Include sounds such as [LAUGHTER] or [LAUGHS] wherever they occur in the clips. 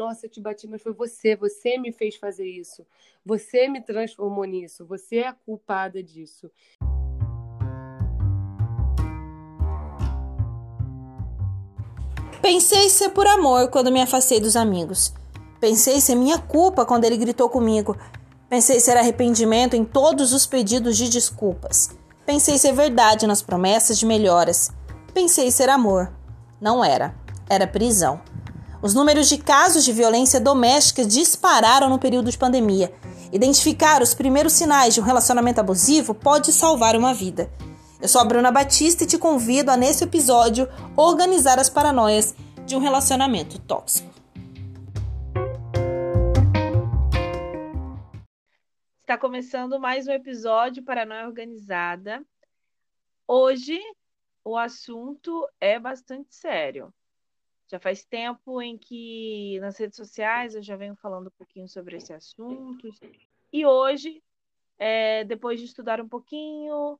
nossa, eu te bati, mas foi você, você me fez fazer isso, você me transformou nisso, você é a culpada disso. Pensei ser por amor quando me afastei dos amigos. Pensei ser minha culpa quando ele gritou comigo. Pensei ser arrependimento em todos os pedidos de desculpas. Pensei ser verdade nas promessas de melhoras. Pensei ser amor. Não era. Era prisão. Os números de casos de violência doméstica dispararam no período de pandemia. Identificar os primeiros sinais de um relacionamento abusivo pode salvar uma vida. Eu sou a Bruna Batista e te convido a, nesse episódio, organizar as paranoias de um relacionamento tóxico. Está começando mais um episódio Paranoia Organizada. Hoje o assunto é bastante sério. Já faz tempo em que nas redes sociais eu já venho falando um pouquinho sobre esse assunto. E hoje, é, depois de estudar um pouquinho,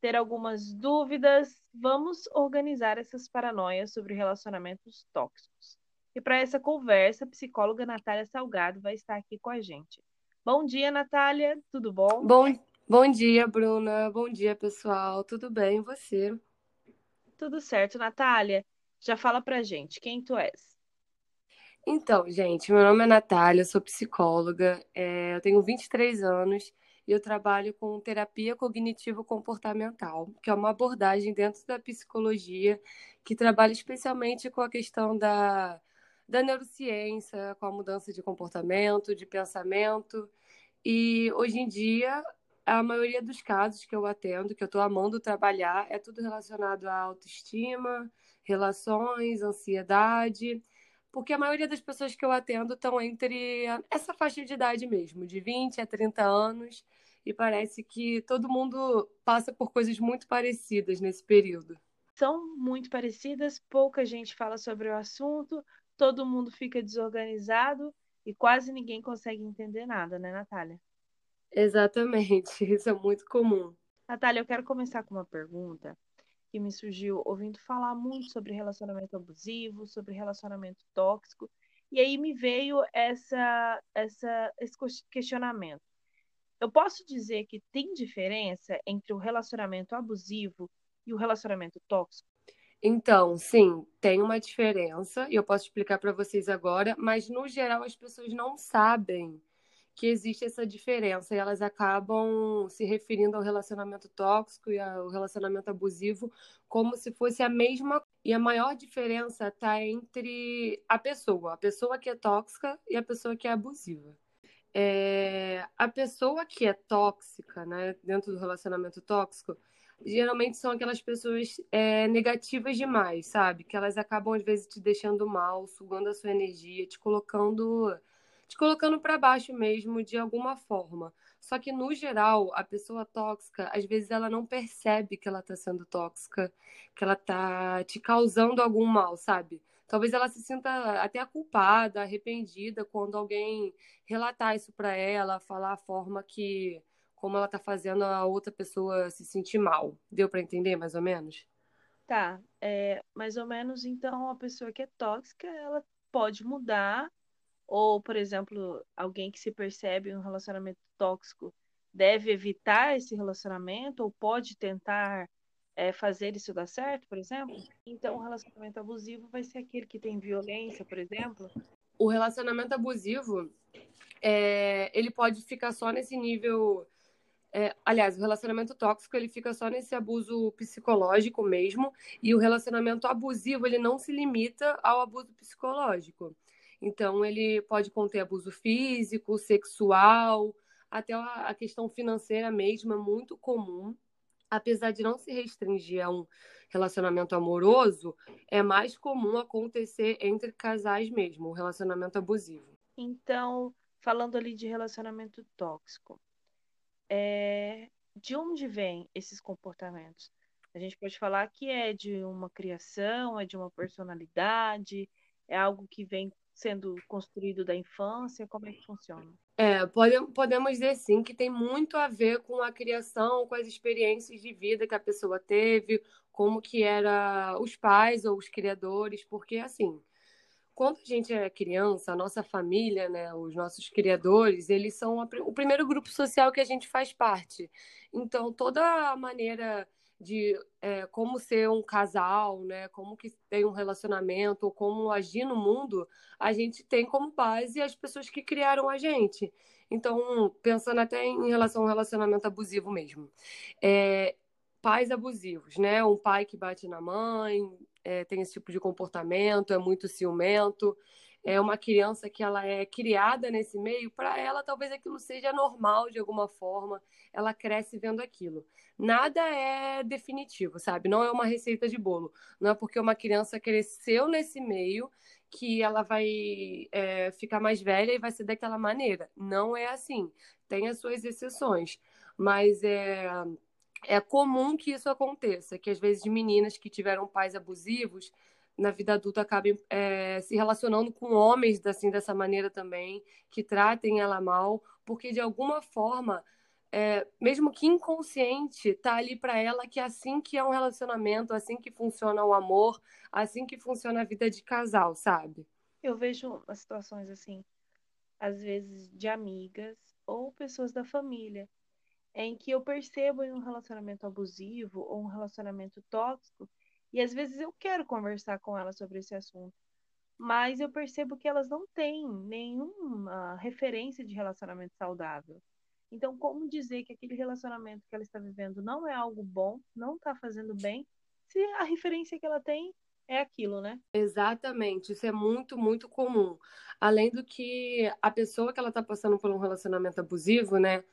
ter algumas dúvidas, vamos organizar essas paranoias sobre relacionamentos tóxicos. E para essa conversa, a psicóloga Natália Salgado vai estar aqui com a gente. Bom dia, Natália, tudo bom? Bom, bom dia, Bruna. Bom dia, pessoal. Tudo bem, e você? Tudo certo, Natália. Já fala pra gente, quem tu és? Então, gente, meu nome é Natália, sou psicóloga, é, eu tenho 23 anos e eu trabalho com terapia cognitivo-comportamental, que é uma abordagem dentro da psicologia que trabalha especialmente com a questão da, da neurociência, com a mudança de comportamento, de pensamento. E hoje em dia, a maioria dos casos que eu atendo, que eu estou amando trabalhar, é tudo relacionado à autoestima, relações, ansiedade porque a maioria das pessoas que eu atendo estão entre essa faixa de idade mesmo, de 20 a 30 anos, e parece que todo mundo passa por coisas muito parecidas nesse período. São muito parecidas, pouca gente fala sobre o assunto, todo mundo fica desorganizado e quase ninguém consegue entender nada, né, Natália? Exatamente, [LAUGHS] isso é muito comum. Natália, eu quero começar com uma pergunta que me surgiu ouvindo falar muito sobre relacionamento abusivo, sobre relacionamento tóxico, e aí me veio essa, essa, esse questionamento. Eu posso dizer que tem diferença entre o relacionamento abusivo e o relacionamento tóxico? Então, sim, tem uma diferença, e eu posso explicar para vocês agora, mas no geral as pessoas não sabem que existe essa diferença e elas acabam se referindo ao relacionamento tóxico e ao relacionamento abusivo como se fosse a mesma e a maior diferença está entre a pessoa, a pessoa que é tóxica e a pessoa que é abusiva. É, a pessoa que é tóxica, né, dentro do relacionamento tóxico, geralmente são aquelas pessoas é, negativas demais, sabe? Que elas acabam às vezes te deixando mal, sugando a sua energia, te colocando te colocando para baixo mesmo de alguma forma. Só que no geral, a pessoa tóxica, às vezes ela não percebe que ela tá sendo tóxica, que ela tá te causando algum mal, sabe? Talvez ela se sinta até culpada, arrependida quando alguém relatar isso para ela, falar a forma que como ela tá fazendo a outra pessoa se sentir mal. Deu para entender mais ou menos? Tá, é, mais ou menos então a pessoa que é tóxica, ela pode mudar ou, por exemplo, alguém que se percebe em um relacionamento tóxico deve evitar esse relacionamento ou pode tentar é, fazer isso dar certo, por exemplo? Então, o relacionamento abusivo vai ser aquele que tem violência, por exemplo? O relacionamento abusivo, é, ele pode ficar só nesse nível. É, aliás, o relacionamento tóxico ele fica só nesse abuso psicológico mesmo, e o relacionamento abusivo ele não se limita ao abuso psicológico. Então, ele pode conter abuso físico, sexual, até a questão financeira mesmo é muito comum. Apesar de não se restringir a um relacionamento amoroso, é mais comum acontecer entre casais mesmo, um relacionamento abusivo. Então, falando ali de relacionamento tóxico, é... de onde vêm esses comportamentos? A gente pode falar que é de uma criação, é de uma personalidade, é algo que vem sendo construído da infância? Como é que funciona? É, pode, podemos dizer sim que tem muito a ver com a criação, com as experiências de vida que a pessoa teve, como que era os pais ou os criadores, porque assim, quando a gente é criança, a nossa família, né, os nossos criadores, eles são o primeiro grupo social que a gente faz parte. Então, toda a maneira de é, como ser um casal, né, como que tem um relacionamento, ou como agir no mundo, a gente tem como base as pessoas que criaram a gente. Então, pensando até em relação ao relacionamento abusivo mesmo. É, pais abusivos, né? Um pai que bate na mãe, é, tem esse tipo de comportamento, é muito ciumento, é uma criança que ela é criada nesse meio, para ela talvez aquilo seja normal de alguma forma, ela cresce vendo aquilo. Nada é definitivo, sabe? Não é uma receita de bolo. Não é porque uma criança cresceu nesse meio que ela vai é, ficar mais velha e vai ser daquela maneira. Não é assim. Tem as suas exceções. Mas é é comum que isso aconteça, que às vezes meninas que tiveram pais abusivos na vida adulta acabem é, se relacionando com homens assim dessa maneira também, que tratem ela mal, porque de alguma forma, é, mesmo que inconsciente, tá ali para ela que é assim que é um relacionamento, assim que funciona o amor, assim que funciona a vida de casal, sabe? Eu vejo as situações assim, às vezes de amigas ou pessoas da família em que eu percebo em um relacionamento abusivo ou um relacionamento tóxico, e às vezes eu quero conversar com elas sobre esse assunto, mas eu percebo que elas não têm nenhuma referência de relacionamento saudável. Então, como dizer que aquele relacionamento que ela está vivendo não é algo bom, não está fazendo bem, se a referência que ela tem é aquilo, né? Exatamente, isso é muito, muito comum. Além do que a pessoa que ela está passando por um relacionamento abusivo, né?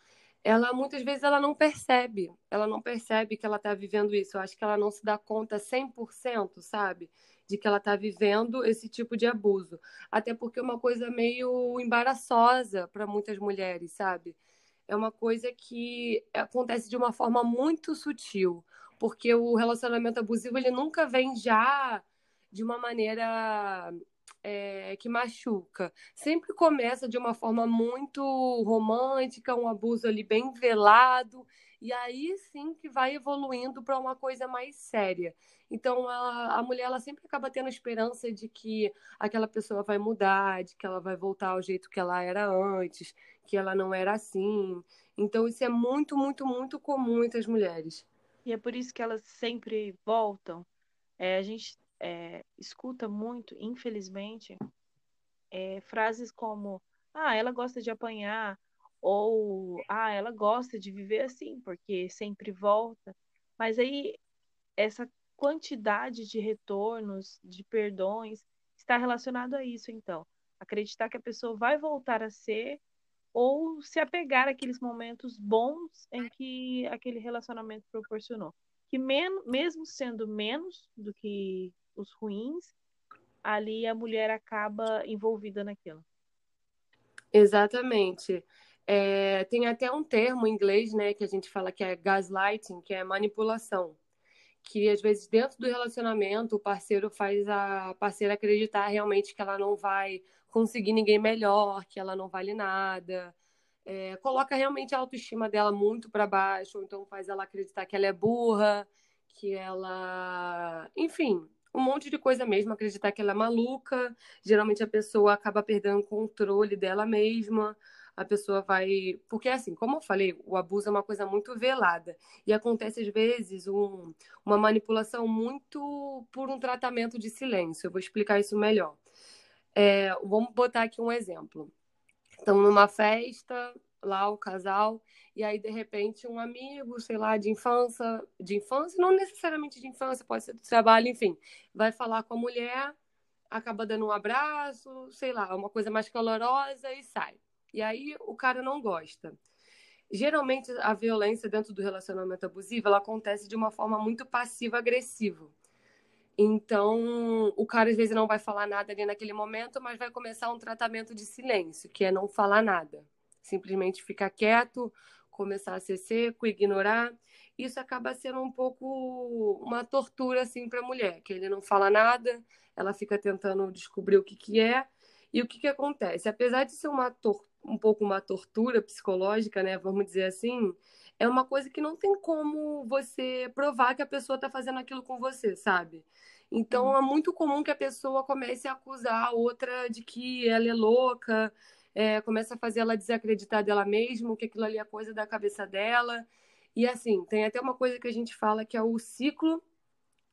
Ela muitas vezes ela não percebe, ela não percebe que ela está vivendo isso. Eu acho que ela não se dá conta 100%, sabe? De que ela está vivendo esse tipo de abuso. Até porque é uma coisa meio embaraçosa para muitas mulheres, sabe? É uma coisa que acontece de uma forma muito sutil, porque o relacionamento abusivo ele nunca vem já de uma maneira é, que machuca. Sempre começa de uma forma muito romântica, um abuso ali bem velado, e aí sim que vai evoluindo para uma coisa mais séria. Então a, a mulher ela sempre acaba tendo esperança de que aquela pessoa vai mudar, de que ela vai voltar ao jeito que ela era antes, que ela não era assim. Então isso é muito, muito, muito comum entre as mulheres. E é por isso que elas sempre voltam. É, a gente é, escuta muito, infelizmente, é, frases como: ah, ela gosta de apanhar, ou ah, ela gosta de viver assim, porque sempre volta. Mas aí, essa quantidade de retornos, de perdões, está relacionado a isso, então. Acreditar que a pessoa vai voltar a ser ou se apegar àqueles momentos bons em que aquele relacionamento proporcionou. Que mesmo sendo menos do que os ruins, ali a mulher acaba envolvida naquilo. Exatamente. É, tem até um termo em inglês, né, que a gente fala que é gaslighting, que é manipulação. Que às vezes dentro do relacionamento o parceiro faz a parceira acreditar realmente que ela não vai conseguir ninguém melhor, que ela não vale nada. É, coloca realmente a autoestima dela muito para baixo, então faz ela acreditar que ela é burra, que ela. Enfim, um monte de coisa mesmo, acreditar que ela é maluca. Geralmente a pessoa acaba perdendo o controle dela mesma. A pessoa vai. Porque, assim, como eu falei, o abuso é uma coisa muito velada. E acontece, às vezes, um... uma manipulação muito por um tratamento de silêncio. Eu vou explicar isso melhor. É... Vamos botar aqui um exemplo. Estão numa festa, lá o casal, e aí de repente um amigo, sei lá, de infância, de infância, não necessariamente de infância, pode ser do trabalho, enfim, vai falar com a mulher, acaba dando um abraço, sei lá, uma coisa mais calorosa e sai. E aí o cara não gosta. Geralmente a violência dentro do relacionamento abusivo, ela acontece de uma forma muito passiva-agressiva. Então, o cara às vezes não vai falar nada ali naquele momento, mas vai começar um tratamento de silêncio, que é não falar nada simplesmente ficar quieto, começar a ser seco, ignorar. Isso acaba sendo um pouco uma tortura assim para a mulher, que ele não fala nada, ela fica tentando descobrir o que, que é. E o que, que acontece? Apesar de ser uma um pouco uma tortura psicológica, né, vamos dizer assim, é uma coisa que não tem como você provar que a pessoa está fazendo aquilo com você, sabe? Então uhum. é muito comum que a pessoa comece a acusar a outra de que ela é louca, é, começa a fazer ela desacreditar dela mesma, que aquilo ali é coisa da cabeça dela. E assim, tem até uma coisa que a gente fala que é o ciclo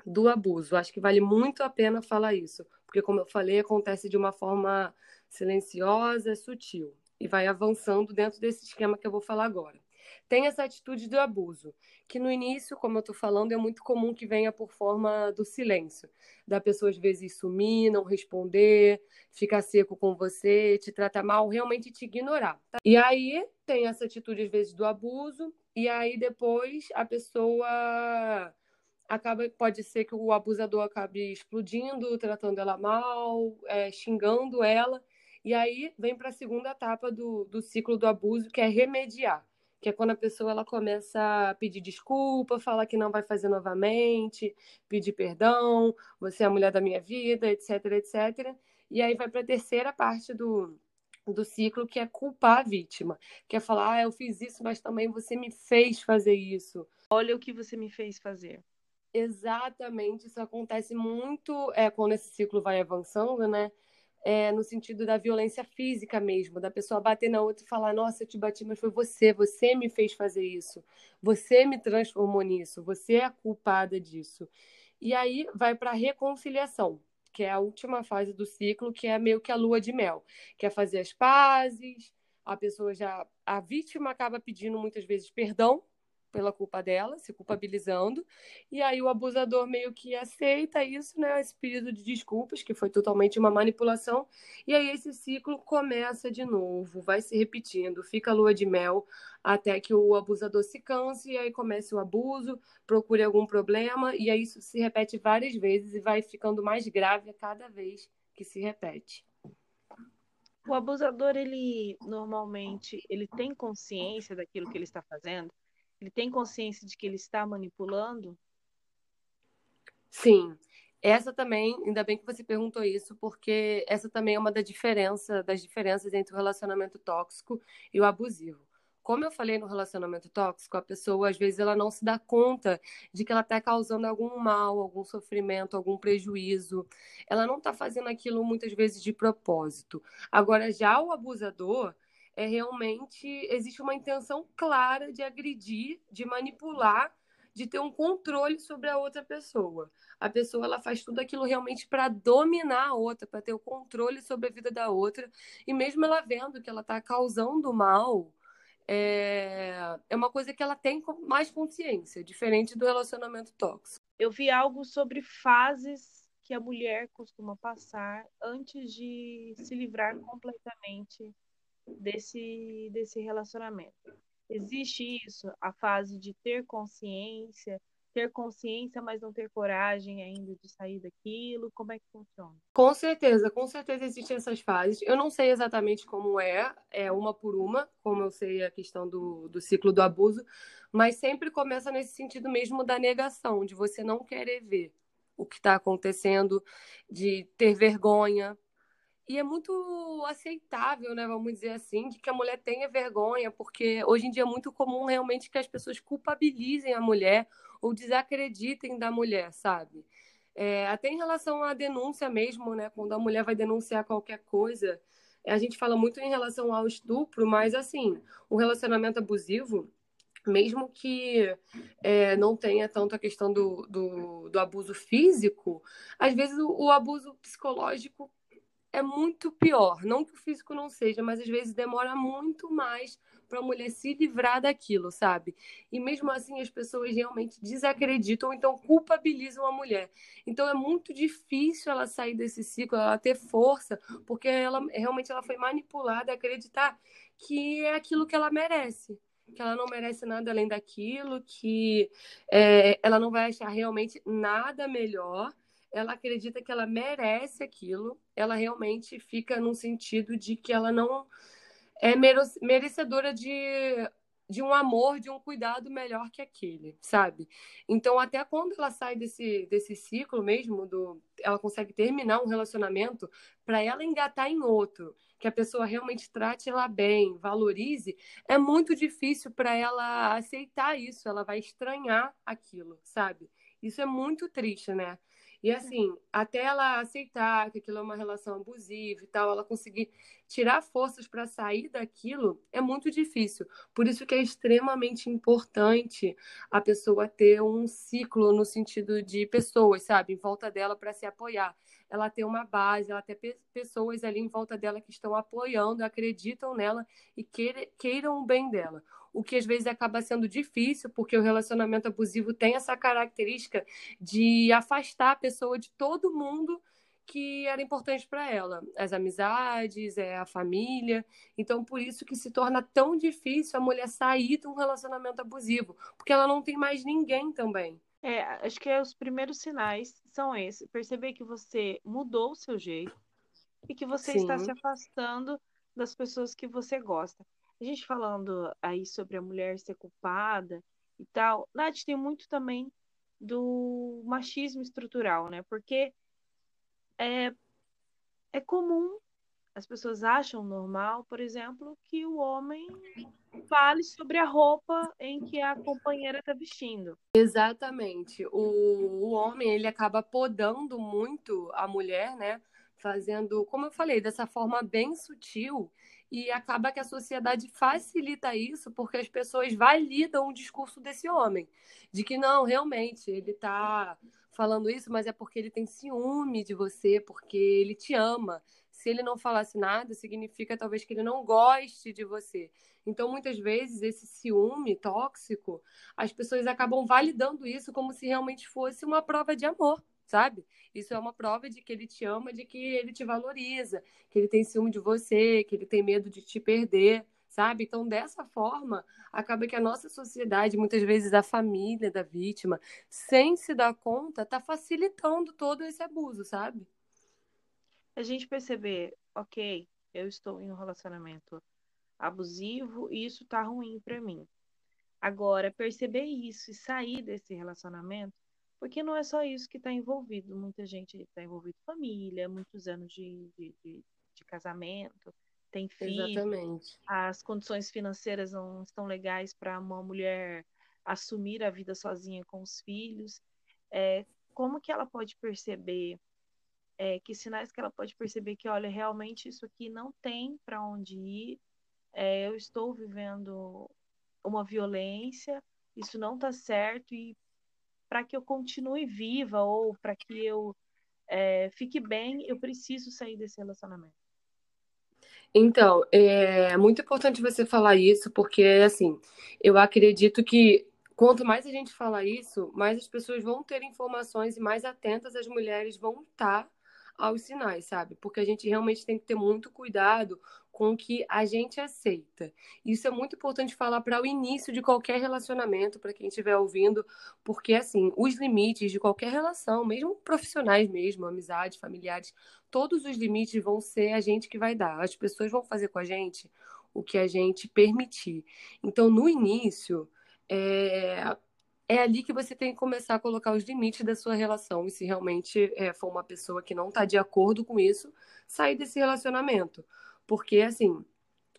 do abuso. Acho que vale muito a pena falar isso, porque como eu falei, acontece de uma forma silenciosa, sutil e vai avançando dentro desse esquema que eu vou falar agora. Tem essa atitude do abuso, que no início, como eu estou falando, é muito comum que venha por forma do silêncio, da pessoa às vezes sumir, não responder, ficar seco com você, te tratar mal, realmente te ignorar. Tá? E aí tem essa atitude às vezes do abuso, e aí depois a pessoa acaba pode ser que o abusador acabe explodindo, tratando ela mal, é, xingando ela, e aí vem para a segunda etapa do, do ciclo do abuso, que é remediar, que é quando a pessoa ela começa a pedir desculpa, falar que não vai fazer novamente, pedir perdão, você é a mulher da minha vida, etc, etc. E aí vai para a terceira parte do, do ciclo, que é culpar a vítima. Que é falar, ah, eu fiz isso, mas também você me fez fazer isso. Olha o que você me fez fazer. Exatamente, isso acontece muito é, quando esse ciclo vai avançando, né? É, no sentido da violência física mesmo, da pessoa bater na outra e falar: Nossa, eu te bati, mas foi você, você me fez fazer isso, você me transformou nisso, você é a culpada disso. E aí vai para a reconciliação, que é a última fase do ciclo, que é meio que a lua de mel, que é fazer as pazes, a pessoa já. A vítima acaba pedindo muitas vezes perdão pela culpa dela, se culpabilizando, e aí o abusador meio que aceita isso, né, esse pedido de desculpas, que foi totalmente uma manipulação, e aí esse ciclo começa de novo, vai se repetindo, fica lua de mel, até que o abusador se canse, e aí comece o abuso, procure algum problema, e aí isso se repete várias vezes e vai ficando mais grave a cada vez que se repete. O abusador, ele normalmente, ele tem consciência daquilo que ele está fazendo? Ele tem consciência de que ele está manipulando? Sim. Essa também, ainda bem que você perguntou isso, porque essa também é uma da diferença, das diferenças entre o relacionamento tóxico e o abusivo. Como eu falei no relacionamento tóxico, a pessoa às vezes ela não se dá conta de que ela está causando algum mal, algum sofrimento, algum prejuízo. Ela não está fazendo aquilo muitas vezes de propósito. Agora, já o abusador, é realmente existe uma intenção clara de agredir, de manipular, de ter um controle sobre a outra pessoa. A pessoa ela faz tudo aquilo realmente para dominar a outra, para ter o controle sobre a vida da outra. E mesmo ela vendo que ela está causando mal, é... é uma coisa que ela tem mais consciência, diferente do relacionamento tóxico. Eu vi algo sobre fases que a mulher costuma passar antes de se livrar completamente desse, desse relacionamento. Existe isso, a fase de ter consciência, ter consciência, mas não ter coragem ainda de sair daquilo? Como é que funciona? Com certeza, com certeza existem essas fases. Eu não sei exatamente como é, é uma por uma, como eu sei a questão do, do ciclo do abuso, mas sempre começa nesse sentido mesmo da negação, de você não querer ver o que está acontecendo, de ter vergonha, e é muito aceitável, né, vamos dizer assim, que a mulher tenha vergonha, porque hoje em dia é muito comum realmente que as pessoas culpabilizem a mulher ou desacreditem da mulher, sabe? É, até em relação à denúncia mesmo, né, quando a mulher vai denunciar qualquer coisa, a gente fala muito em relação ao estupro, mas assim, o relacionamento abusivo, mesmo que é, não tenha tanto a questão do, do, do abuso físico, às vezes o, o abuso psicológico é muito pior. Não que o físico não seja, mas às vezes demora muito mais para a mulher se livrar daquilo, sabe? E mesmo assim as pessoas realmente desacreditam, então culpabilizam a mulher. Então é muito difícil ela sair desse ciclo, ela ter força, porque ela realmente ela foi manipulada a acreditar que é aquilo que ela merece que ela não merece nada além daquilo, que é, ela não vai achar realmente nada melhor ela acredita que ela merece aquilo, ela realmente fica num sentido de que ela não é merecedora de, de um amor, de um cuidado melhor que aquele, sabe? Então, até quando ela sai desse, desse ciclo mesmo, do, ela consegue terminar um relacionamento, para ela engatar em outro, que a pessoa realmente trate ela bem, valorize, é muito difícil para ela aceitar isso, ela vai estranhar aquilo, sabe? Isso é muito triste, né? E assim, até ela aceitar que aquilo é uma relação abusiva e tal, ela conseguir tirar forças para sair daquilo é muito difícil. Por isso que é extremamente importante a pessoa ter um ciclo no sentido de pessoas, sabe, em volta dela para se apoiar. Ela ter uma base, ela ter pessoas ali em volta dela que estão apoiando, acreditam nela e queiram o bem dela o que às vezes acaba sendo difícil, porque o relacionamento abusivo tem essa característica de afastar a pessoa de todo mundo que era importante para ela, as amizades, é a família. Então, por isso que se torna tão difícil a mulher sair de um relacionamento abusivo, porque ela não tem mais ninguém também. É, acho que os primeiros sinais são esses: perceber que você mudou o seu jeito e que você Sim. está se afastando das pessoas que você gosta. A gente falando aí sobre a mulher ser culpada e tal, Nath, tem muito também do machismo estrutural, né? Porque é, é comum, as pessoas acham normal, por exemplo, que o homem fale sobre a roupa em que a companheira está vestindo. Exatamente. O, o homem, ele acaba podando muito a mulher, né? Fazendo, como eu falei, dessa forma bem sutil e acaba que a sociedade facilita isso porque as pessoas validam o discurso desse homem, de que não, realmente, ele está falando isso, mas é porque ele tem ciúme de você, porque ele te ama. Se ele não falasse nada, significa talvez que ele não goste de você. Então, muitas vezes, esse ciúme tóxico, as pessoas acabam validando isso como se realmente fosse uma prova de amor sabe? Isso é uma prova de que ele te ama, de que ele te valoriza, que ele tem ciúme de você, que ele tem medo de te perder, sabe? Então, dessa forma, acaba que a nossa sociedade, muitas vezes a família da vítima, sem se dar conta, está facilitando todo esse abuso, sabe? A gente perceber, ok, eu estou em um relacionamento abusivo e isso tá ruim para mim. Agora, perceber isso e sair desse relacionamento porque não é só isso que está envolvido. Muita gente está envolvido família, muitos anos de, de, de, de casamento, tem filho. Exatamente. As condições financeiras não estão legais para uma mulher assumir a vida sozinha com os filhos. É, como que ela pode perceber? É, que sinais que ela pode perceber que, olha, realmente isso aqui não tem para onde ir. É, eu estou vivendo uma violência, isso não está certo e para que eu continue viva ou para que eu é, fique bem, eu preciso sair desse relacionamento. Então, é muito importante você falar isso, porque, assim, eu acredito que quanto mais a gente fala isso, mais as pessoas vão ter informações e mais atentas as mulheres vão estar aos sinais, sabe? Porque a gente realmente tem que ter muito cuidado com o que a gente aceita. Isso é muito importante falar para o início de qualquer relacionamento, para quem estiver ouvindo, porque assim, os limites de qualquer relação, mesmo profissionais mesmo, amizades, familiares, todos os limites vão ser a gente que vai dar. As pessoas vão fazer com a gente o que a gente permitir. Então, no início, é, é ali que você tem que começar a colocar os limites da sua relação. E se realmente é, for uma pessoa que não está de acordo com isso, sair desse relacionamento. Porque, assim,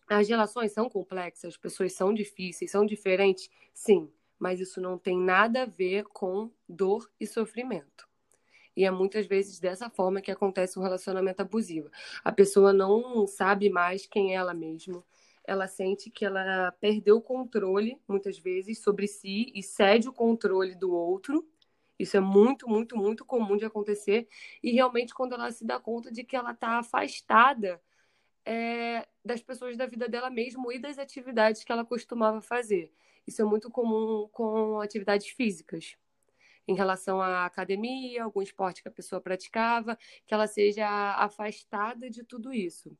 as relações são complexas, as pessoas são difíceis, são diferentes, sim, mas isso não tem nada a ver com dor e sofrimento. E é muitas vezes dessa forma que acontece um relacionamento abusivo. A pessoa não sabe mais quem é ela mesma. Ela sente que ela perdeu o controle, muitas vezes, sobre si e cede o controle do outro. Isso é muito, muito, muito comum de acontecer. E realmente, quando ela se dá conta de que ela está afastada é, das pessoas da vida dela mesmo e das atividades que ela costumava fazer. Isso é muito comum com atividades físicas. Em relação à academia, algum esporte que a pessoa praticava, que ela seja afastada de tudo isso.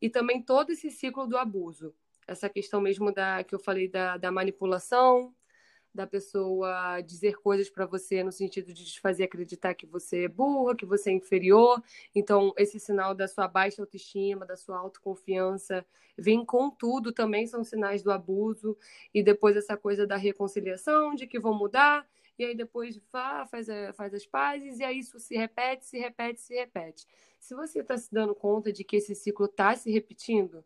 E também todo esse ciclo do abuso. Essa questão mesmo da que eu falei da, da manipulação, da pessoa dizer coisas para você no sentido de te fazer acreditar que você é burra, que você é inferior. Então, esse sinal da sua baixa autoestima, da sua autoconfiança, vem com tudo também são sinais do abuso. E depois essa coisa da reconciliação, de que vão mudar, e aí depois vá, faz, faz as pazes, e aí isso se repete, se repete, se repete. Se você está se dando conta de que esse ciclo está se repetindo,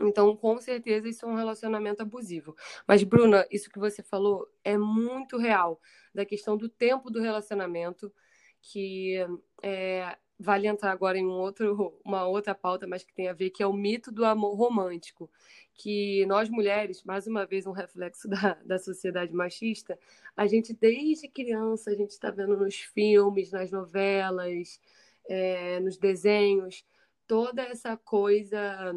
então, com certeza, isso é um relacionamento abusivo. Mas, Bruna, isso que você falou é muito real, da questão do tempo do relacionamento, que é, vale entrar agora em um outro, [LAUGHS] uma outra pauta, mas que tem a ver, que é o mito do amor romântico. Que nós mulheres, mais uma vez um reflexo [LAUGHS] da, da sociedade machista, a gente desde criança, a gente está vendo nos filmes, nas novelas, é, nos desenhos, toda essa coisa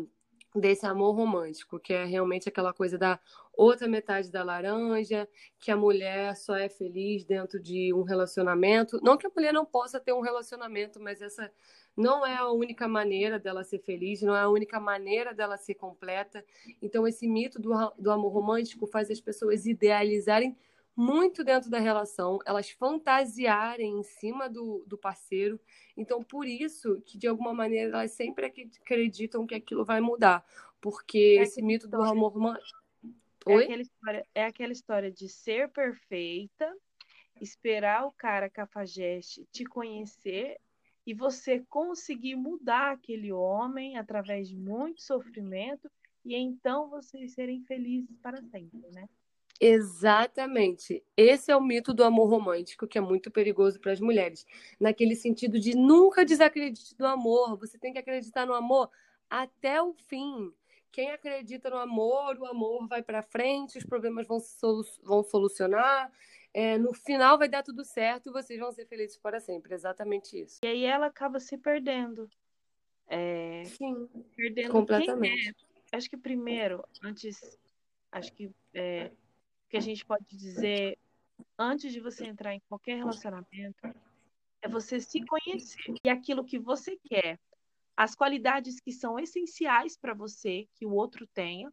desse amor romântico, que é realmente aquela coisa da outra metade da laranja, que a mulher só é feliz dentro de um relacionamento. Não que a mulher não possa ter um relacionamento, mas essa não é a única maneira dela ser feliz, não é a única maneira dela ser completa. Então, esse mito do, do amor romântico faz as pessoas idealizarem muito dentro da relação, elas fantasiarem em cima do, do parceiro. Então, por isso que, de alguma maneira, elas sempre acreditam que aquilo vai mudar. Porque é esse mito do amor romântico. É aquela, história, é aquela história de ser perfeita, esperar o cara cafajeste te conhecer e você conseguir mudar aquele homem através de muito sofrimento e então vocês serem felizes para sempre, né? Exatamente. Esse é o mito do amor romântico, que é muito perigoso para as mulheres. Naquele sentido de nunca desacredite do amor. Você tem que acreditar no amor até o fim. Quem acredita no amor, o amor vai para frente, os problemas vão, solu vão solucionar. É, no final vai dar tudo certo e vocês vão ser felizes para sempre. Exatamente isso. E aí ela acaba se perdendo. É... Sim, perdendo completamente. É. Acho que primeiro, antes, acho que é, que a gente pode dizer antes de você entrar em qualquer relacionamento é você se conhecer e aquilo que você quer, as qualidades que são essenciais para você que o outro tenha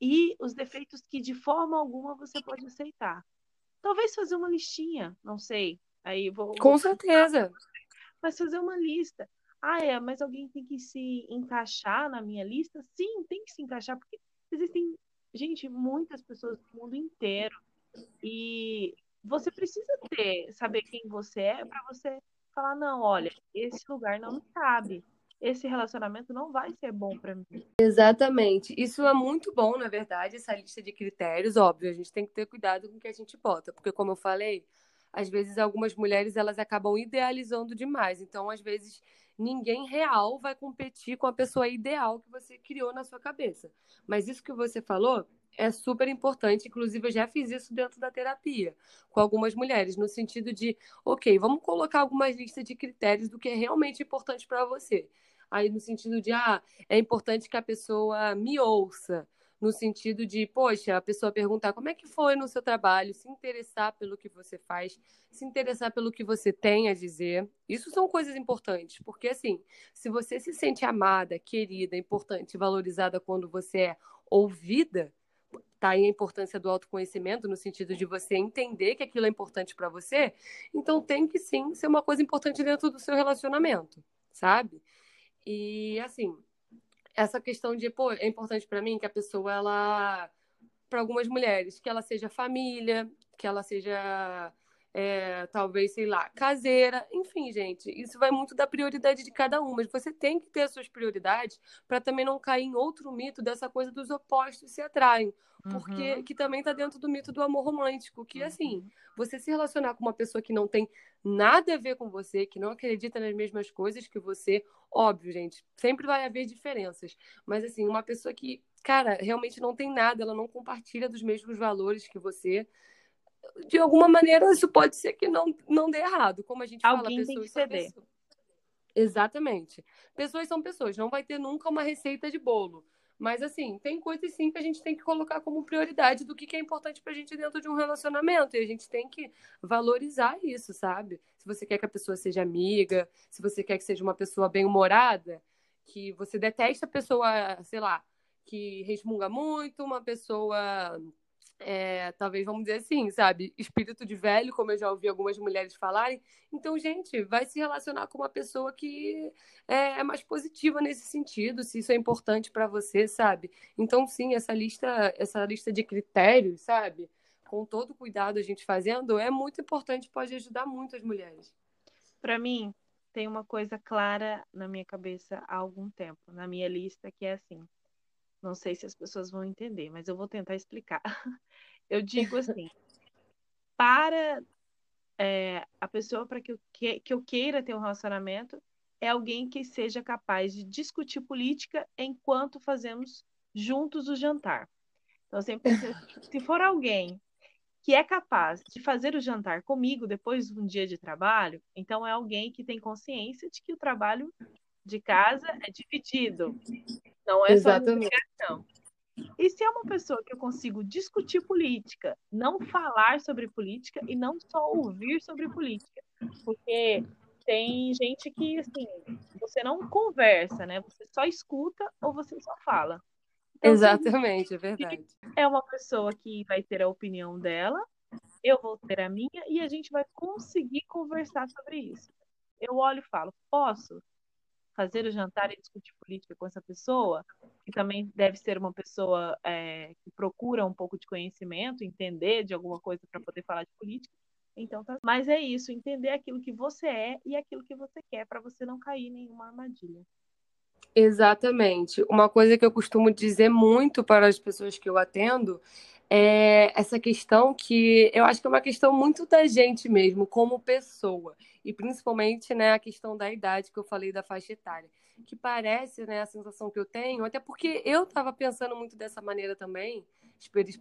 e os defeitos que de forma alguma você pode aceitar. Talvez fazer uma listinha, não sei. Aí vou Com certeza. Mas fazer uma lista. Ah, é, mas alguém tem que se encaixar na minha lista? Sim, tem que se encaixar porque existem gente, muitas pessoas do mundo inteiro. E você precisa ter, saber quem você é para você falar, não, olha, esse lugar não me cabe. Esse relacionamento não vai ser bom para mim. Exatamente. Isso é muito bom, na verdade, essa lista de critérios, óbvio, a gente tem que ter cuidado com o que a gente bota, porque como eu falei, às vezes algumas mulheres elas acabam idealizando demais. Então, às vezes, ninguém real vai competir com a pessoa ideal que você criou na sua cabeça. Mas isso que você falou é super importante. Inclusive, eu já fiz isso dentro da terapia com algumas mulheres, no sentido de, ok, vamos colocar algumas listas de critérios do que é realmente importante para você. Aí, no sentido de, ah, é importante que a pessoa me ouça no sentido de, poxa, a pessoa perguntar como é que foi no seu trabalho, se interessar pelo que você faz, se interessar pelo que você tem a dizer. Isso são coisas importantes, porque assim, se você se sente amada, querida, importante, valorizada quando você é ouvida, tá aí a importância do autoconhecimento no sentido de você entender que aquilo é importante para você, então tem que sim ser uma coisa importante dentro do seu relacionamento, sabe? E assim, essa questão de, pô, é importante para mim que a pessoa, ela, para algumas mulheres, que ela seja família, que ela seja, é, talvez, sei lá, caseira, enfim, gente, isso vai muito da prioridade de cada uma. Mas você tem que ter as suas prioridades para também não cair em outro mito dessa coisa dos opostos se atraem. Porque uhum. que também está dentro do mito do amor romântico, que assim, uhum. você se relacionar com uma pessoa que não tem nada a ver com você, que não acredita nas mesmas coisas que você, óbvio, gente, sempre vai haver diferenças. Mas assim, uma pessoa que, cara, realmente não tem nada, ela não compartilha dos mesmos valores que você, de alguma maneira isso pode ser que não, não dê errado. Como a gente Alguém fala, pessoas tem que ceder. Exatamente. Pessoas são pessoas, não vai ter nunca uma receita de bolo. Mas, assim, tem coisas sim que a gente tem que colocar como prioridade do que, que é importante pra gente dentro de um relacionamento. E a gente tem que valorizar isso, sabe? Se você quer que a pessoa seja amiga, se você quer que seja uma pessoa bem-humorada, que você detesta a pessoa, sei lá, que resmunga muito, uma pessoa é, talvez vamos dizer assim, sabe? Espírito de velho, como eu já ouvi algumas mulheres falarem. Então, gente, vai se relacionar com uma pessoa que é, é mais positiva nesse sentido, se isso é importante para você, sabe? Então, sim, essa lista, essa lista de critérios, sabe? Com todo cuidado a gente fazendo, é muito importante, pode ajudar muito as mulheres. Para mim, tem uma coisa clara na minha cabeça há algum tempo, na minha lista, que é assim não sei se as pessoas vão entender, mas eu vou tentar explicar. [LAUGHS] Eu digo assim: para é, a pessoa para que, eu que, eu queira ter um relacionamento é alguém que seja capaz de discutir política enquanto fazemos juntos o jantar. Então, sempre se for alguém que é capaz de fazer o jantar comigo depois de um dia de trabalho, então é alguém que tem consciência de que o trabalho de casa é dividido. Não é Exatamente. só E se é uma pessoa que eu consigo discutir política, não falar sobre política e não só ouvir sobre política, porque tem gente que assim, você não conversa, né? Você só escuta ou você só fala. Então, Exatamente, é verdade. É uma pessoa que vai ter a opinião dela, eu vou ter a minha e a gente vai conseguir conversar sobre isso. Eu olho e falo: posso fazer o jantar e discutir política com essa pessoa, que também deve ser uma pessoa é, que procura um pouco de conhecimento, entender de alguma coisa para poder falar de política. Então, tá... mas é isso, entender aquilo que você é e aquilo que você quer para você não cair em nenhuma armadilha. Exatamente. Uma coisa que eu costumo dizer muito para as pessoas que eu atendo é essa questão que eu acho que é uma questão muito da gente mesmo, como pessoa. E principalmente né, a questão da idade que eu falei da faixa etária. Que parece né, a sensação que eu tenho, até porque eu estava pensando muito dessa maneira também,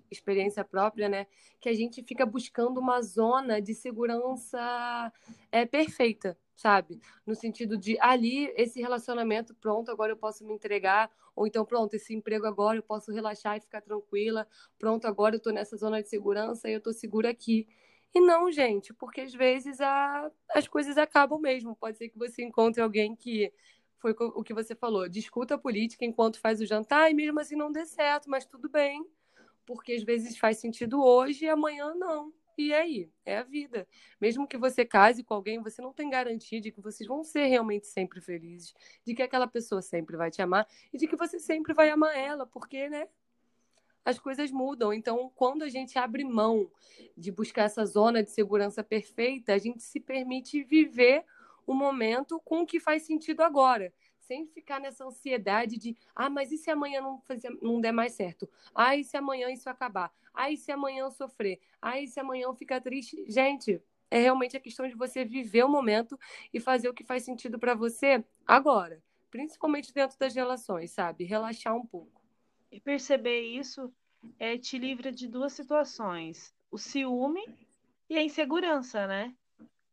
experiência própria, né? Que a gente fica buscando uma zona de segurança é, perfeita sabe? No sentido de ali, esse relacionamento, pronto, agora eu posso me entregar, ou então, pronto, esse emprego agora eu posso relaxar e ficar tranquila, pronto, agora eu tô nessa zona de segurança e eu tô segura aqui. E não, gente, porque às vezes a, as coisas acabam mesmo. Pode ser que você encontre alguém que foi o que você falou, discuta a política enquanto faz o jantar e mesmo assim não dê certo, mas tudo bem, porque às vezes faz sentido hoje e amanhã não. E aí, é a vida. Mesmo que você case com alguém, você não tem garantia de que vocês vão ser realmente sempre felizes, de que aquela pessoa sempre vai te amar e de que você sempre vai amar ela, porque, né? As coisas mudam. Então, quando a gente abre mão de buscar essa zona de segurança perfeita, a gente se permite viver o momento com o que faz sentido agora sem ficar nessa ansiedade de, ah, mas e se amanhã não, fazer, não der mais certo? Ah, e se amanhã isso acabar? Ah, e se amanhã eu sofrer? Ah, e se amanhã eu ficar triste? Gente, é realmente a questão de você viver o momento e fazer o que faz sentido para você agora, principalmente dentro das relações, sabe? Relaxar um pouco. E perceber isso é, te livra de duas situações: o ciúme e a insegurança, né?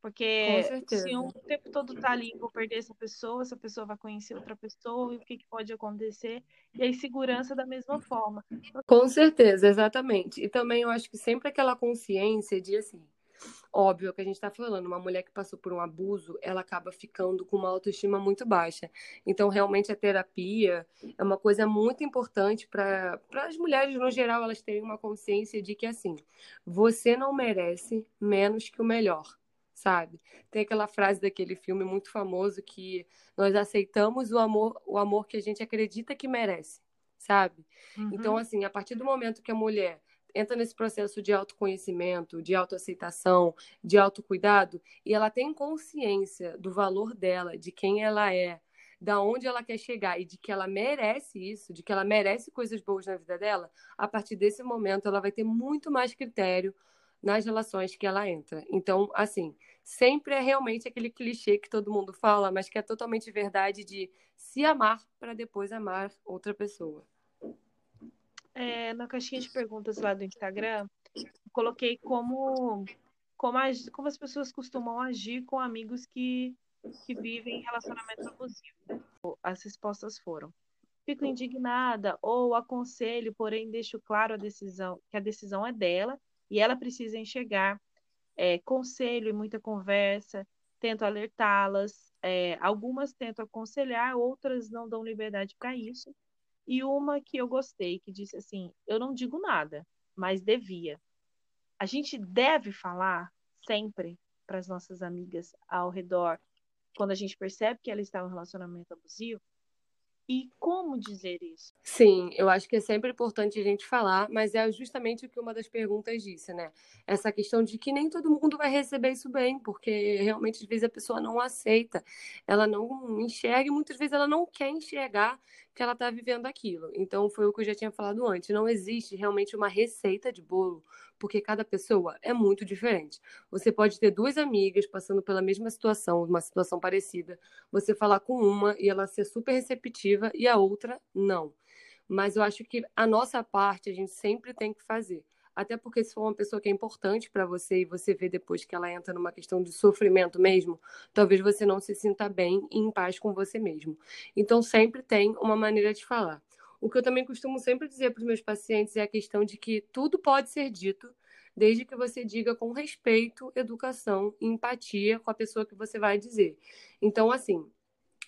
Porque se um o tempo todo tá ali, vou perder essa pessoa, essa pessoa vai conhecer outra pessoa, e o que, que pode acontecer? E a insegurança da mesma forma. Com certeza, exatamente. E também eu acho que sempre aquela consciência de assim, óbvio que a gente está falando, uma mulher que passou por um abuso, ela acaba ficando com uma autoestima muito baixa. Então, realmente, a terapia é uma coisa muito importante para as mulheres, no geral, elas terem uma consciência de que, assim, você não merece menos que o melhor sabe? Tem aquela frase daquele filme muito famoso que nós aceitamos o amor, o amor que a gente acredita que merece, sabe? Uhum. Então, assim, a partir do momento que a mulher entra nesse processo de autoconhecimento, de autoaceitação, de autocuidado, e ela tem consciência do valor dela, de quem ela é, da onde ela quer chegar e de que ela merece isso, de que ela merece coisas boas na vida dela, a partir desse momento ela vai ter muito mais critério nas relações que ela entra. Então, assim, sempre é realmente aquele clichê que todo mundo fala, mas que é totalmente verdade de se amar para depois amar outra pessoa. É, na caixinha de perguntas lá do Instagram, coloquei como como, as, como as pessoas costumam agir com amigos que, que vivem relacionamento abusivo. As respostas foram: fico indignada ou aconselho, porém deixo claro a decisão que a decisão é dela e ela precisa enxergar é, conselho e muita conversa, tento alertá-las, é, algumas tento aconselhar, outras não dão liberdade para isso. E uma que eu gostei, que disse assim: eu não digo nada, mas devia. A gente deve falar sempre para as nossas amigas ao redor, quando a gente percebe que ela está em um relacionamento abusivo, e como dizer isso? Sim, eu acho que é sempre importante a gente falar, mas é justamente o que uma das perguntas disse, né? Essa questão de que nem todo mundo vai receber isso bem, porque realmente às vezes a pessoa não aceita, ela não enxerga e muitas vezes ela não quer enxergar que ela está vivendo aquilo. Então, foi o que eu já tinha falado antes. Não existe realmente uma receita de bolo, porque cada pessoa é muito diferente. Você pode ter duas amigas passando pela mesma situação, uma situação parecida. Você falar com uma e ela ser super receptiva e a outra não. Mas eu acho que a nossa parte a gente sempre tem que fazer. Até porque se for uma pessoa que é importante para você e você vê depois que ela entra numa questão de sofrimento mesmo, talvez você não se sinta bem e em paz com você mesmo. Então sempre tem uma maneira de falar. O que eu também costumo sempre dizer para os meus pacientes é a questão de que tudo pode ser dito, desde que você diga com respeito, educação e empatia com a pessoa que você vai dizer. Então, assim,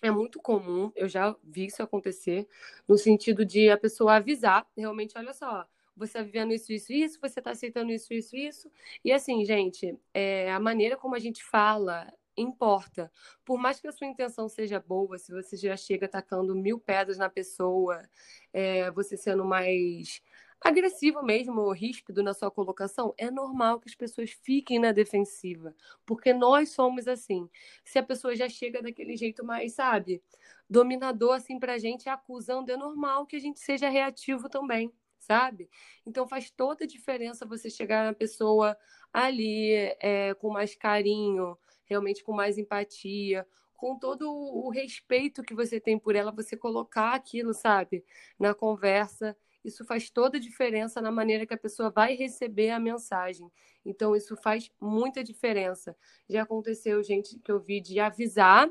é muito comum, eu já vi isso acontecer, no sentido de a pessoa avisar, realmente, olha só, você está vivendo isso, isso, isso, você está aceitando isso, isso, isso. E assim, gente, é, a maneira como a gente fala importa. Por mais que a sua intenção seja boa, se você já chega atacando mil pedras na pessoa, é, você sendo mais agressivo mesmo, ríspido na sua colocação, é normal que as pessoas fiquem na defensiva, porque nós somos assim. Se a pessoa já chega daquele jeito mais, sabe, dominador assim pra gente, acusando, é normal que a gente seja reativo também sabe? Então faz toda a diferença você chegar na pessoa ali é, com mais carinho, realmente com mais empatia, com todo o respeito que você tem por ela, você colocar aquilo, sabe, na conversa. Isso faz toda a diferença na maneira que a pessoa vai receber a mensagem. Então, isso faz muita diferença. Já aconteceu, gente, que eu vi de avisar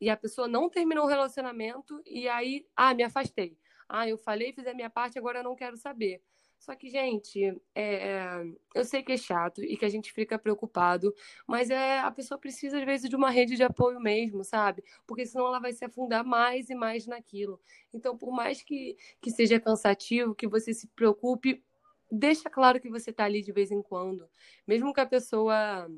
e a pessoa não terminou o relacionamento e aí, ah, me afastei ah, eu falei, fiz a minha parte, agora eu não quero saber. Só que, gente, é, eu sei que é chato e que a gente fica preocupado, mas é, a pessoa precisa, às vezes, de uma rede de apoio mesmo, sabe? Porque senão ela vai se afundar mais e mais naquilo. Então, por mais que, que seja cansativo, que você se preocupe, deixa claro que você está ali de vez em quando. Mesmo que a pessoa.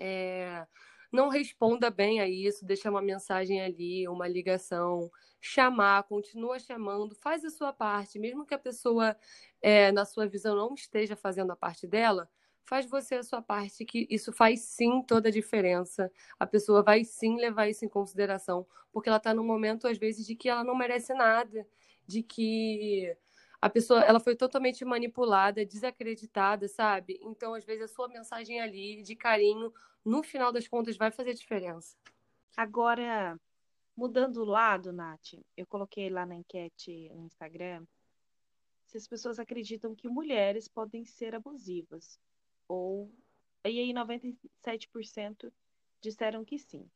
É, não responda bem a isso, deixa uma mensagem ali, uma ligação, chamar, continua chamando, faz a sua parte, mesmo que a pessoa, é, na sua visão, não esteja fazendo a parte dela, faz você a sua parte, que isso faz sim toda a diferença. A pessoa vai sim levar isso em consideração, porque ela está num momento, às vezes, de que ela não merece nada, de que a pessoa ela foi totalmente manipulada, desacreditada, sabe? Então, às vezes, a sua mensagem ali de carinho, no final das contas, vai fazer diferença. Agora, Mudando o lado, Nath, eu coloquei lá na enquete no Instagram se as pessoas acreditam que mulheres podem ser abusivas. Ou. E aí 97% disseram que sim.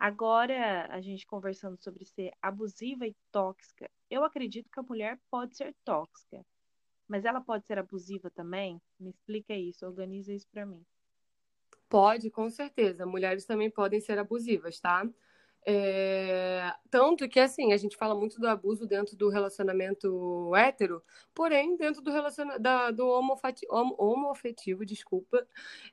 Agora, a gente conversando sobre ser abusiva e tóxica, eu acredito que a mulher pode ser tóxica. Mas ela pode ser abusiva também? Me explica isso, organiza isso para mim. Pode, com certeza. Mulheres também podem ser abusivas, tá? É, tanto que, assim, a gente fala muito do abuso dentro do relacionamento hétero, porém, dentro do, relaciona da, do homoafetivo, desculpa,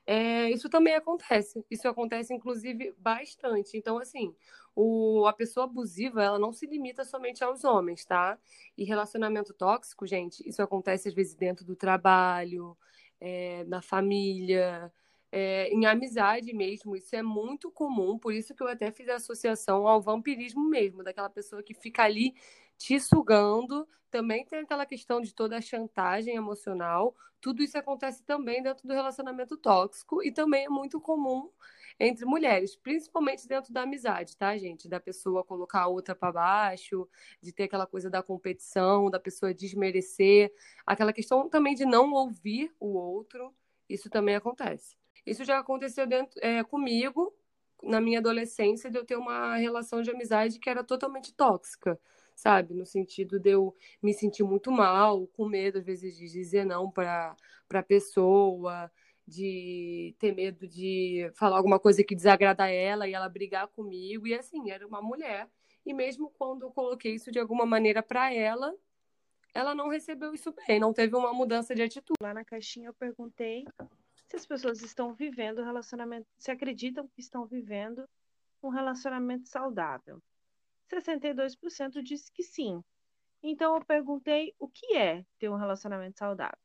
é, isso também acontece. Isso acontece, inclusive, bastante. Então, assim, o, a pessoa abusiva, ela não se limita somente aos homens, tá? E relacionamento tóxico, gente, isso acontece, às vezes, dentro do trabalho, é, na família é, em amizade mesmo. Isso é muito comum, por isso que eu até fiz a associação ao vampirismo mesmo, daquela pessoa que fica ali te sugando. Também tem aquela questão de toda a chantagem emocional. Tudo isso acontece também dentro do relacionamento tóxico e também é muito comum entre mulheres, principalmente dentro da amizade, tá, gente? Da pessoa colocar a outra para baixo, de ter aquela coisa da competição, da pessoa desmerecer, aquela questão também de não ouvir o outro. Isso também acontece. Isso já aconteceu dentro, é, comigo na minha adolescência de eu ter uma relação de amizade que era totalmente tóxica, sabe? No sentido de eu me sentir muito mal, com medo às vezes de dizer não para para pessoa, de ter medo de falar alguma coisa que desagrada ela e ela brigar comigo e assim, era uma mulher. E mesmo quando eu coloquei isso de alguma maneira para ela, ela não recebeu isso bem, não teve uma mudança de atitude. Lá na caixinha eu perguntei se as pessoas estão vivendo relacionamento, se acreditam que estão vivendo um relacionamento saudável. 62% disse que sim. Então eu perguntei o que é ter um relacionamento saudável.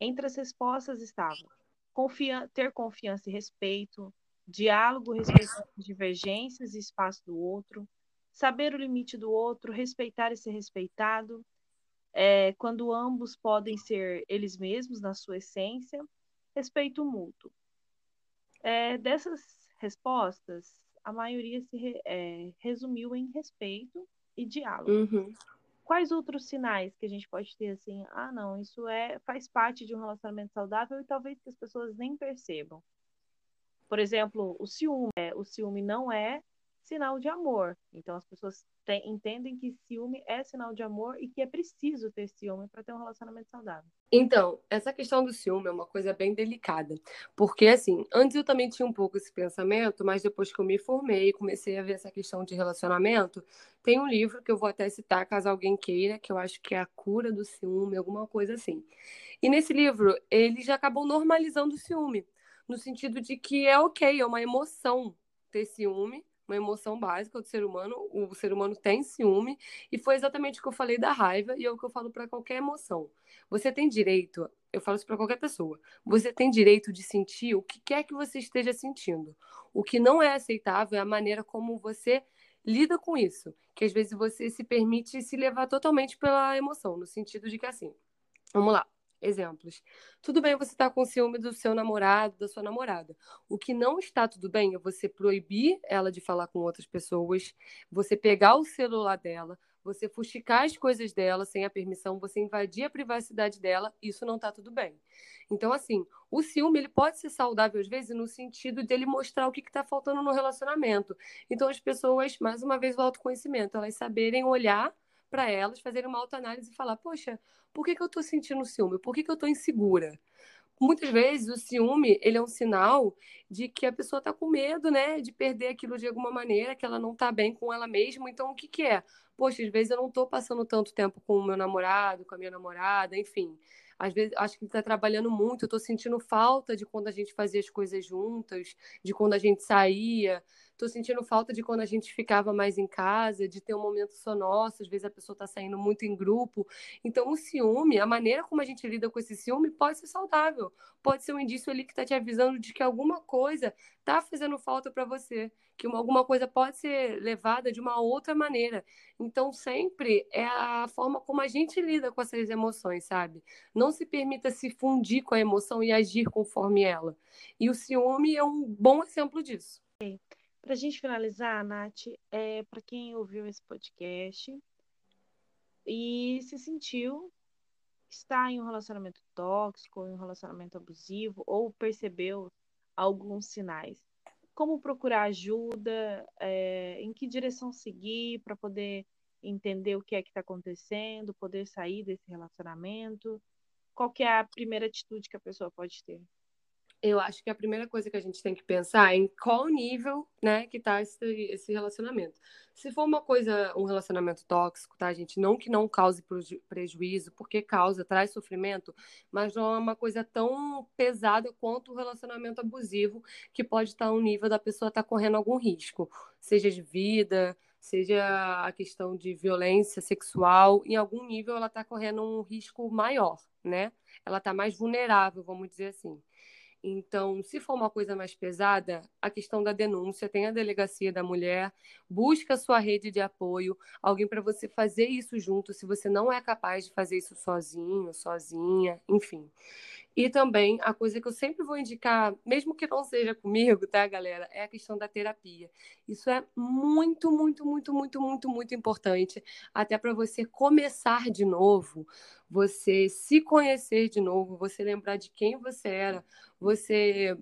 Entre as respostas estavam confia ter confiança e respeito, diálogo, respeito às divergências e espaço do outro, saber o limite do outro, respeitar e ser respeitado, é, quando ambos podem ser eles mesmos na sua essência, respeito mútuo. É, dessas respostas, a maioria se re, é, resumiu em respeito e diálogo. Uhum. Quais outros sinais que a gente pode ter assim? Ah, não, isso é faz parte de um relacionamento saudável e talvez que as pessoas nem percebam. Por exemplo, o ciúme. É, o ciúme não é sinal de amor. Então as pessoas entendem que ciúme é sinal de amor e que é preciso ter ciúme para ter um relacionamento saudável. Então, essa questão do ciúme é uma coisa bem delicada. Porque, assim, antes eu também tinha um pouco esse pensamento, mas depois que eu me formei e comecei a ver essa questão de relacionamento, tem um livro que eu vou até citar caso alguém queira, que eu acho que é A Cura do Ciúme, alguma coisa assim. E nesse livro, ele já acabou normalizando o ciúme, no sentido de que é ok, é uma emoção ter ciúme, uma emoção básica do ser humano. O ser humano tem ciúme, e foi exatamente o que eu falei da raiva, e é o que eu falo para qualquer emoção. Você tem direito, eu falo isso para qualquer pessoa, você tem direito de sentir o que quer que você esteja sentindo. O que não é aceitável é a maneira como você lida com isso, que às vezes você se permite se levar totalmente pela emoção, no sentido de que assim, vamos lá, Exemplos. Tudo bem você estar tá com ciúme do seu namorado, da sua namorada. O que não está tudo bem é você proibir ela de falar com outras pessoas, você pegar o celular dela, você fuxicar as coisas dela sem a permissão, você invadir a privacidade dela, isso não está tudo bem. Então, assim, o ciúme ele pode ser saudável às vezes no sentido dele mostrar o que está faltando no relacionamento. Então, as pessoas, mais uma vez, o autoconhecimento, elas saberem olhar para elas, fazerem uma autoanálise e falar: poxa, por que, que eu estou sentindo ciúme? Por que, que eu estou insegura? Muitas vezes o ciúme ele é um sinal de que a pessoa está com medo, né, de perder aquilo de alguma maneira, que ela não está bem com ela mesma. Então, o que, que é? Poxa, às vezes eu não estou passando tanto tempo com o meu namorado, com a minha namorada, enfim. Às vezes acho que ele está trabalhando muito, eu estou sentindo falta de quando a gente fazia as coisas juntas, de quando a gente saía. Tô sentindo falta de quando a gente ficava mais em casa, de ter um momento só nosso, às vezes a pessoa tá saindo muito em grupo. Então, o ciúme, a maneira como a gente lida com esse ciúme pode ser saudável. Pode ser um indício ali que tá te avisando de que alguma coisa tá fazendo falta para você, que uma, alguma coisa pode ser levada de uma outra maneira. Então, sempre é a forma como a gente lida com essas emoções, sabe? Não se permita se fundir com a emoção e agir conforme ela. E o ciúme é um bom exemplo disso. Para a gente finalizar, Nath, é, para quem ouviu esse podcast e se sentiu está em um relacionamento tóxico, em um relacionamento abusivo, ou percebeu alguns sinais. Como procurar ajuda, é, em que direção seguir para poder entender o que é que está acontecendo, poder sair desse relacionamento? Qual é a primeira atitude que a pessoa pode ter? Eu acho que a primeira coisa que a gente tem que pensar é em qual nível, né, que tá esse, esse relacionamento. Se for uma coisa, um relacionamento tóxico, tá, gente? Não que não cause prejuízo, porque causa, traz sofrimento, mas não é uma coisa tão pesada quanto o relacionamento abusivo, que pode estar um nível da pessoa estar tá correndo algum risco, seja de vida, seja a questão de violência sexual, em algum nível ela está correndo um risco maior, né? Ela está mais vulnerável, vamos dizer assim. Então, se for uma coisa mais pesada, a questão da denúncia, tem a delegacia da mulher, busca a sua rede de apoio, alguém para você fazer isso junto, se você não é capaz de fazer isso sozinho, sozinha, enfim. E também a coisa que eu sempre vou indicar, mesmo que não seja comigo, tá, galera, é a questão da terapia. Isso é muito, muito, muito, muito, muito, muito importante, até para você começar de novo, você se conhecer de novo, você lembrar de quem você era, você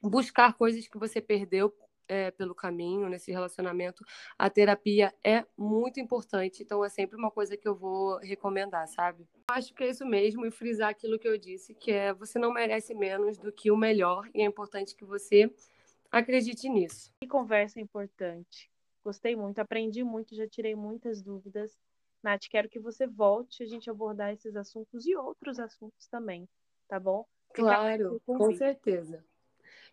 buscar coisas que você perdeu é, pelo caminho nesse relacionamento, a terapia é muito importante. Então, é sempre uma coisa que eu vou recomendar, sabe? Acho que é isso mesmo, e frisar aquilo que eu disse, que é você não merece menos do que o melhor, e é importante que você acredite nisso. Que conversa importante. Gostei muito, aprendi muito, já tirei muitas dúvidas. Nath, quero que você volte a gente abordar esses assuntos e outros assuntos também, tá bom? Claro, com certeza.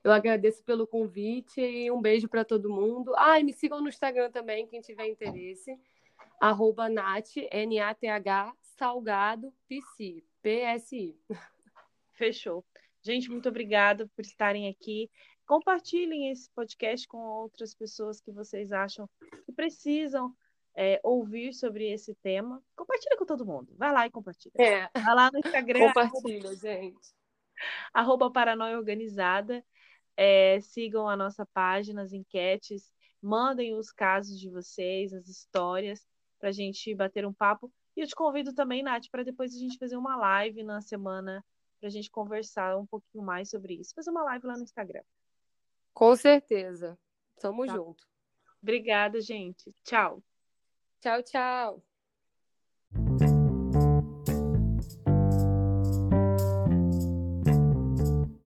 Eu agradeço pelo convite e um beijo para todo mundo. Ah, e me sigam no Instagram também, quem tiver interesse. Arroba Nath, N-A-T-H, Salgado, P-S-I. Fechou. Gente, muito obrigada por estarem aqui. compartilhem esse podcast com outras pessoas que vocês acham que precisam é, ouvir sobre esse tema. Compartilha com todo mundo. Vai lá e compartilha. É. Vai lá no Instagram. Compartilha, gente. [LAUGHS] Arroba Paranoia Organizada. É, sigam a nossa página, as enquetes. Mandem os casos de vocês, as histórias, para a gente bater um papo. E eu te convido também, Nath, para depois a gente fazer uma live na semana para a gente conversar um pouquinho mais sobre isso. Fazer uma live lá no Instagram. Com certeza. Tamo tá. junto. Obrigada, gente. Tchau. Tchau, tchau.